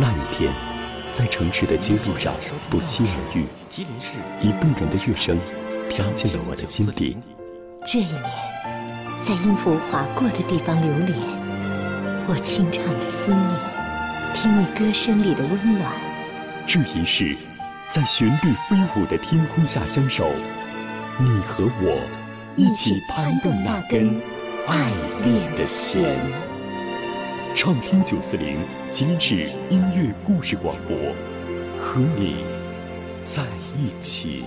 那一天，在城市的街路上不期而遇，以动人的乐声飘进了我的心底。这一年，在音符划过的地方流连，我轻唱着思念，听你歌声里的温暖。这一世，在旋律飞舞的天空下相守，你和我一起攀动那根爱恋的弦。畅听九四零今日音乐故事广播，和你在一起。